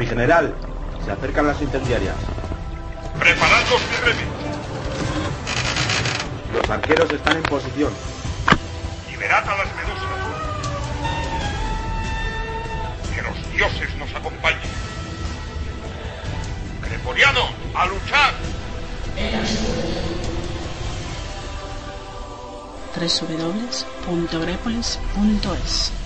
Mi general, se acercan las incendiarias. ¡Preparad los! Los arqueros están en posición. ¡Liberad a las medusas! ¡Que los dioses nos acompañen! ¡Creporiano, a luchar! www.grepolis.es